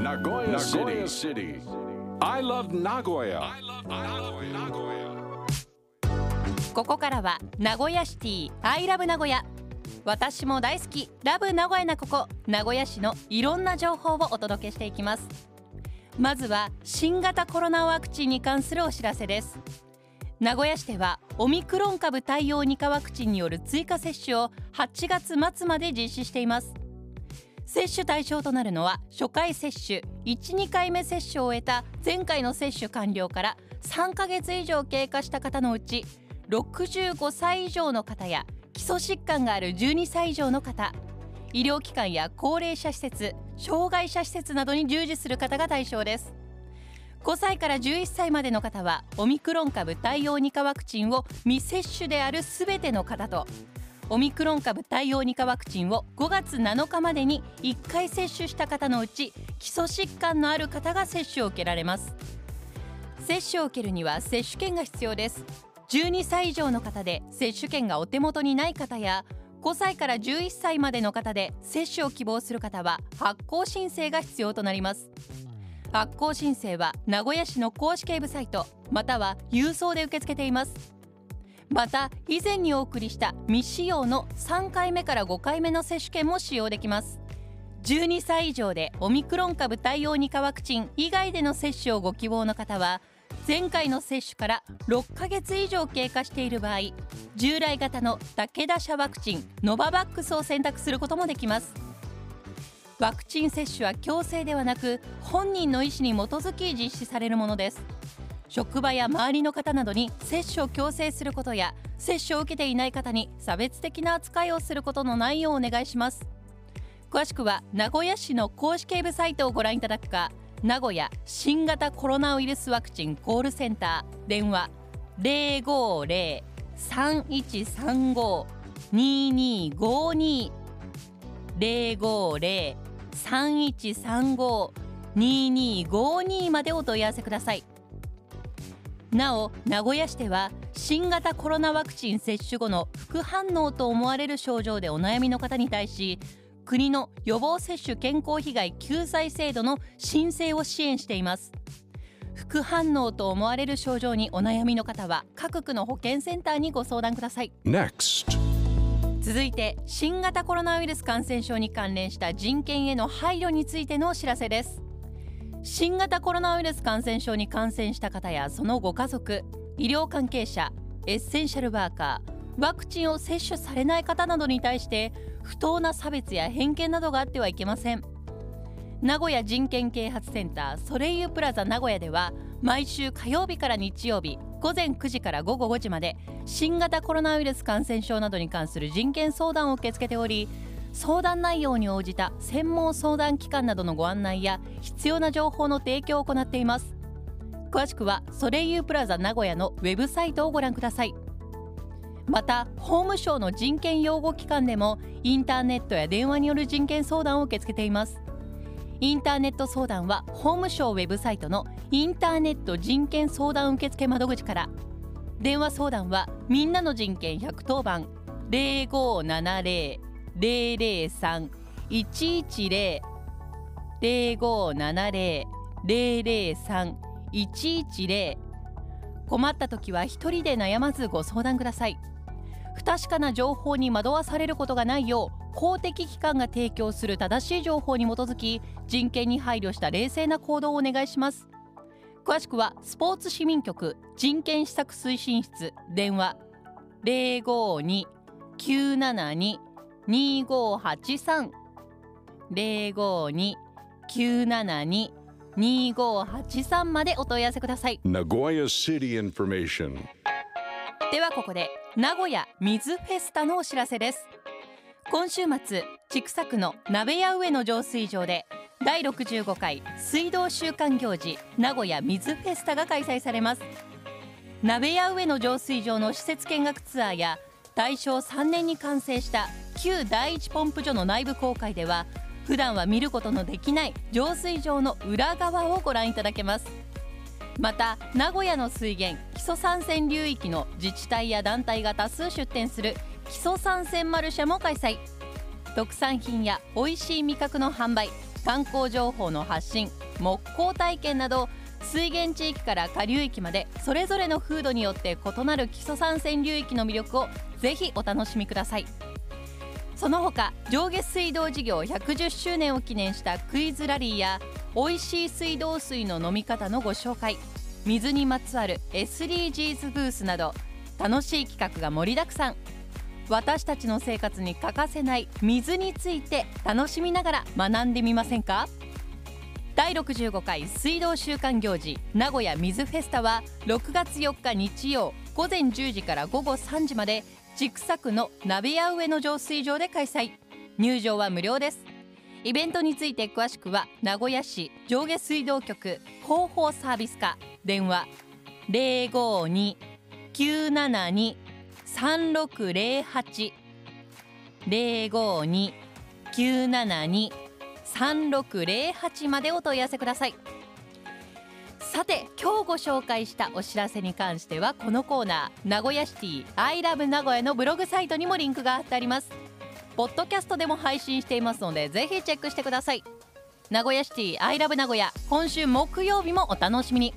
Nagoya City. I love Nagoya. ここからは名古屋シティ。アイラブ名古屋私も大好き。ラブ名古屋なここ。名古屋市のいろんな情報をお届けしていきます。まずは新型コロナワクチンに関するお知らせです。名古屋市ではオミクロン株対応2価ワクチンによる追加接種を8月末まで実施しています接種対象となるのは初回接種12回目接種を終えた前回の接種完了から3ヶ月以上経過した方のうち65歳以上の方や基礎疾患がある12歳以上の方医療機関や高齢者施設障害者施設などに従事する方が対象です。5歳から11歳までの方はオミクロン株対応2価ワクチンを未接種であるすべての方とオミクロン株対応2価ワクチンを5月7日までに1回接種した方のうち基礎疾患のある方が接種を受けられます。接種を受けるには接種券が必要です。12歳以上の方で接種券がお手元にない方や5歳から11歳までの方で接種を希望する方は発行申請が必要となります。発行申請は名古屋市の公式ウェブサイトまたは郵送で受け付けています。また以前にお送りした未使用の3回目から5回目の接種券も使用できます。12歳以上でオミクロン株対応2価ワクチン以外での接種をご希望の方は前回の接種から6ヶ月以上経過している場合従来型の武田社ワクチンノババックスを選択することもできます。ワクチン接種は強制ではなく本人の意思に基づき実施されるものです。職場や周りの方などに接種を強制することや接種を受けていない方に差別的な扱いをすることのないようお願いします。詳しくは名古屋市の公式ウェブサイトをご覧いただくか名古屋新型コロナウイルスワクチンコールセンター電話050-3135-2252 050-3135-2252までお問い合わせください。なお名古屋市では新型コロナワクチン接種後の副反応と思われる症状でお悩みの方に対し国の予防接種健康被害救済制度の申請を支援しています。副反応と思われる症状にお悩みの方は各区の保健センターにご相談ください。Next. 続いて新型コロナウイルス感染症に関連した人権への配慮についてのお知らせです新型コロナウイルス感染症に感染した方やそのご家族医療関係者エッセンシャルワーカーワクチンを接種されない方などに対して不当な差別や偏見などがあってはいけません。名古屋人権啓発センターソレイユプラザ名古屋では毎週火曜日から日曜日午前9時から午後5時まで新型コロナウイルス感染症などに関する人権相談を受け付けており相談内容に応じた専門相談機関などのご案内や必要な情報の提供を行っています。詳しくはソレイユプラザ名古屋のウェブサイトをご覧ください。また法務省の人権擁護機関でもインターネットや電話による人権相談を受け付けています。インターネット相談は法務省ウェブサイトのインターネット人権相談受付窓口から。電話相談はみんなの人権110番0570 0570-003-110困った時は一人で悩まずご相談ください。不確かな情報に惑わされることがないよう公的機関が提供する正しい情報に基づき人権に配慮した冷静な行動をお願いします。詳しくはスポーツ市民局人権施策推進室電話052-972 052-972-2583 052-972-2583までお問い合わせください。Nagoya City information. ではここで名古屋水フェスタのお知らせです。今週末千種区の鍋屋上野浄水場で第65回水道週間行事名古屋水フェスタが開催されます。鍋屋上野浄水場の施設見学ツアーや大正3年に完成した旧第一ポンプ所の内部公開では普段は見ることのできない浄水場の裏側をご覧いただけます。また名古屋の水源木曽山線流域の自治体や団体が多数出展する木曽山線マルシェも開催。特産品や美味しい味覚の販売観光情報の発信木工体験など水源地域から下流域までそれぞれの風土によって異なる基礎山川流域の魅力をぜひお楽しみください。その他上下水道事業110周年を記念したクイズラリーや美味しい水道水の飲み方のご紹介水にまつわる SDGs ブースなど楽しい企画が盛りだくさん。私たちの生活に欠かせない水について楽しみながら学んでみませんか？第65回水道週間行事名古屋水フェスタは6月4日日曜午前10時から午後3時まで千種区の鍋屋上の浄水場で開催。入場は無料です。イベントについて詳しくは名古屋市上下水道局広報サービス課。電話052-972-3608 052-972-3608までお問い合わせください。さて今日ご紹介したお知らせに関してはこのコーナー名古屋シティ I love 名古屋のブログサイトにもリンクが貼ってあります。ポッドキャストでも配信していますのでぜひチェックしてください。名古屋シティ I love 名古屋今週木曜日もお楽しみに。